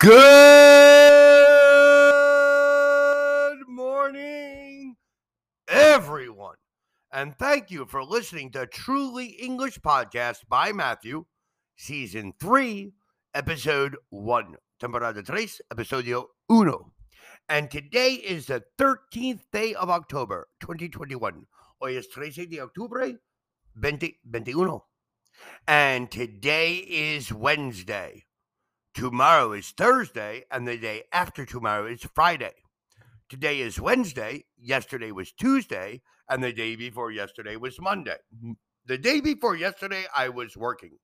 Good morning, everyone. And thank you for listening to Truly English Podcast by Matthew, Season 3, Episode 1. Temporada 3, Episodio 1. And today is the 13th day of October, 2021. Hoy es 13 de octubre, 2021. And today is Wednesday. Tomorrow is Thursday, and the day after tomorrow is Friday. Today is Wednesday, yesterday was Tuesday, and the day before yesterday was Monday. The day before yesterday, I was working.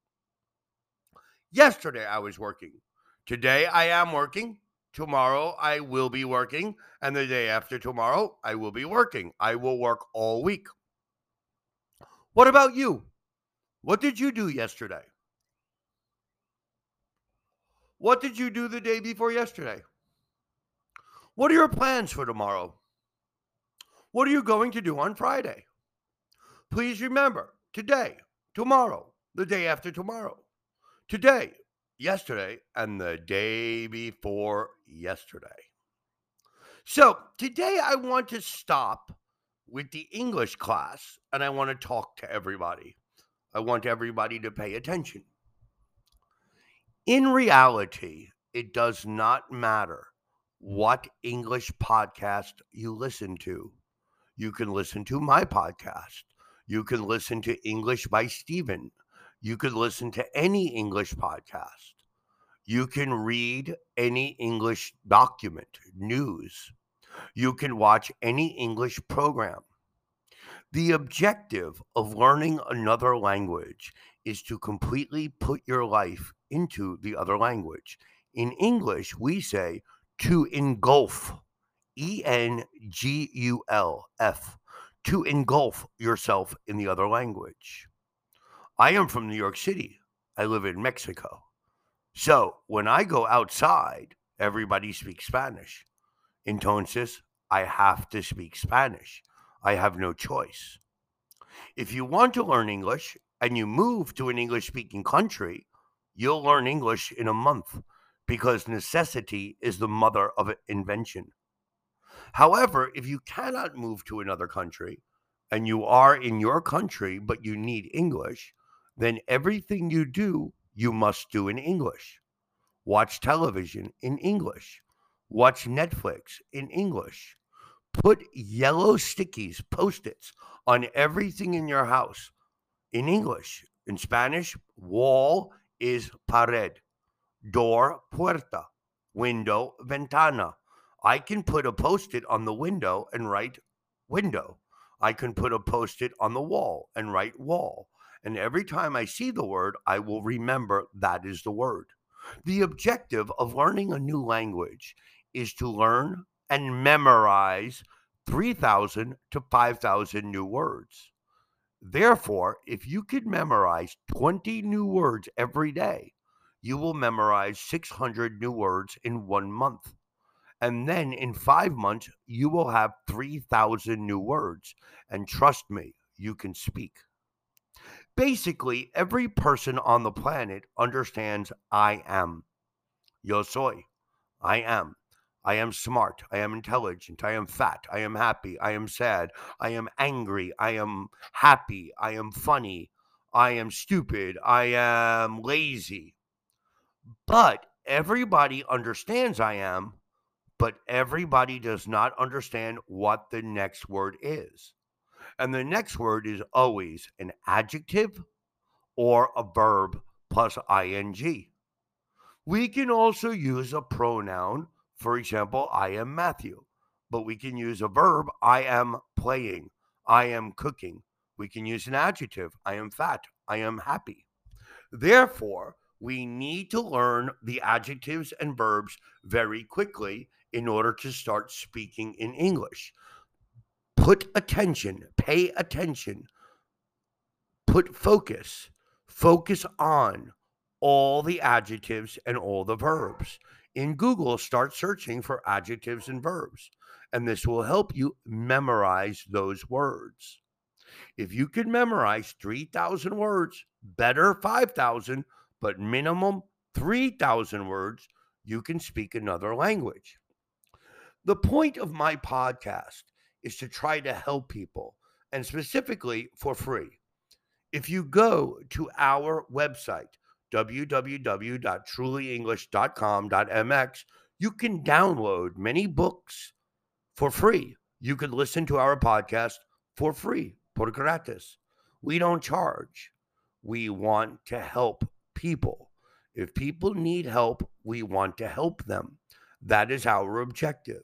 Yesterday, I was working. Today, I am working. Tomorrow, I will be working. And the day after tomorrow, I will be working. I will work all week. What about you? What did you do yesterday? What did you do the day before yesterday? What are your plans for tomorrow? What are you going to do on Friday? Please remember today, tomorrow, the day after tomorrow, today, yesterday, and the day before yesterday. So today I want to stop with the English class and I want to talk to everybody. I want everybody to pay attention. In reality, it does not matter what English podcast you listen to. You can listen to my podcast. You can listen to English by Stephen. You can listen to any English podcast. You can read any English document, news. You can watch any English program. The objective of learning another language is to completely put your life into the other language. In English, we say to engulf, E N G U L F, to engulf yourself in the other language. I am from New York City. I live in Mexico. So when I go outside, everybody speaks Spanish. Entonces, I have to speak Spanish. I have no choice. If you want to learn English and you move to an English speaking country, you'll learn English in a month because necessity is the mother of invention. However, if you cannot move to another country and you are in your country but you need English, then everything you do, you must do in English. Watch television in English. Watch Netflix in English. Put yellow stickies, post its on everything in your house in English. In Spanish, wall is pared, door, puerta, window, ventana. I can put a post it on the window and write window. I can put a post it on the wall and write wall. And every time I see the word, I will remember that is the word. The objective of learning a new language is to learn and memorize 3,000 to 5,000 new words. Therefore, if you could memorize 20 new words every day, you will memorize 600 new words in one month. And then in five months, you will have 3,000 new words. And trust me, you can speak. Basically, every person on the planet understands I am. Yo soy. I am. I am smart. I am intelligent. I am fat. I am happy. I am sad. I am angry. I am happy. I am funny. I am stupid. I am lazy. But everybody understands I am, but everybody does not understand what the next word is. And the next word is always an adjective or a verb plus ing. We can also use a pronoun for example, I am Matthew, but we can use a verb, I am playing, I am cooking. We can use an adjective, I am fat, I am happy. Therefore, we need to learn the adjectives and verbs very quickly in order to start speaking in English. Put attention, pay attention, put focus, focus on all the adjectives and all the verbs in Google, start searching for adjectives and verbs, and this will help you memorize those words. If you can memorize 3,000 words, better 5,000, but minimum 3,000 words, you can speak another language. The point of my podcast is to try to help people, and specifically for free. If you go to our website, www.trulyenglish.com.mx, you can download many books for free. You can listen to our podcast for free, por gratis. We don't charge. We want to help people. If people need help, we want to help them. That is our objective.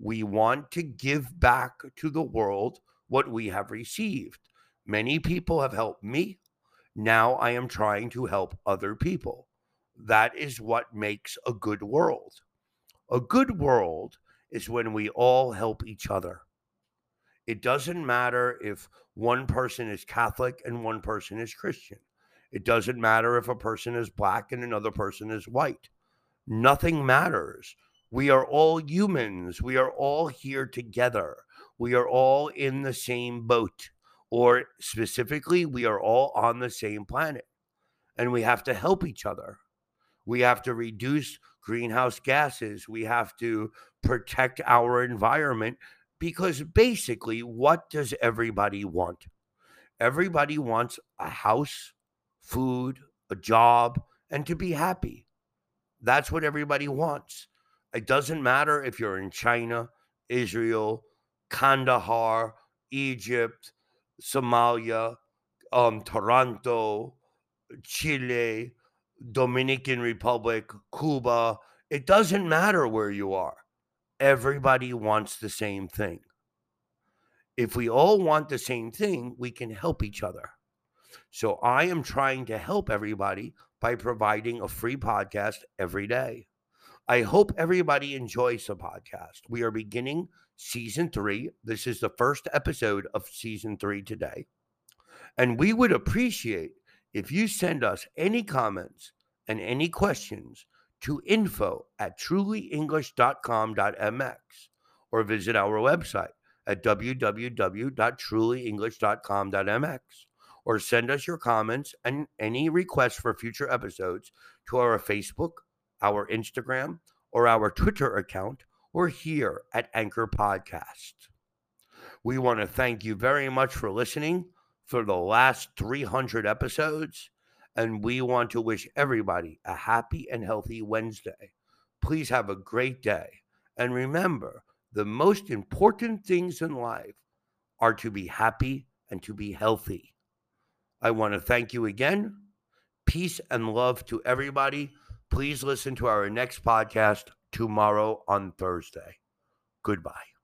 We want to give back to the world what we have received. Many people have helped me. Now I am trying to help other people. That is what makes a good world. A good world is when we all help each other. It doesn't matter if one person is Catholic and one person is Christian. It doesn't matter if a person is black and another person is white. Nothing matters. We are all humans. We are all here together. We are all in the same boat, or specifically, we are all on the same planet. And we have to help each other. We have to reduce greenhouse gases. We have to protect our environment because basically, what does everybody want? Everybody wants a house, food, a job, and to be happy. That's what everybody wants. It doesn't matter if you're in China, Israel, Kandahar, Egypt, Somalia, um, Toronto, Chile, Dominican Republic, Cuba. It doesn't matter where you are. Everybody wants the same thing. If we all want the same thing, we can help each other. So I am trying to help everybody by providing a free podcast every day. I hope everybody enjoys the podcast. We are beginning season three. This is the first episode of season three today. And we would appreciate if you send us any comments and any questions to info at trulyenglish.com.mx or visit our website at www.trulyenglish.com.mx or send us your comments and any requests for future episodes to our Facebook, our Instagram, or our Twitter account, or here at Anchor Podcast. We want to thank you very much for listening for the last 300 episodes, and we want to wish everybody a happy and healthy Wednesday. Please have a great day. And remember, the most important things in life are to be happy and to be healthy. I want to thank you again. Peace and love to everybody. Please listen to our next podcast tomorrow on Thursday. Goodbye.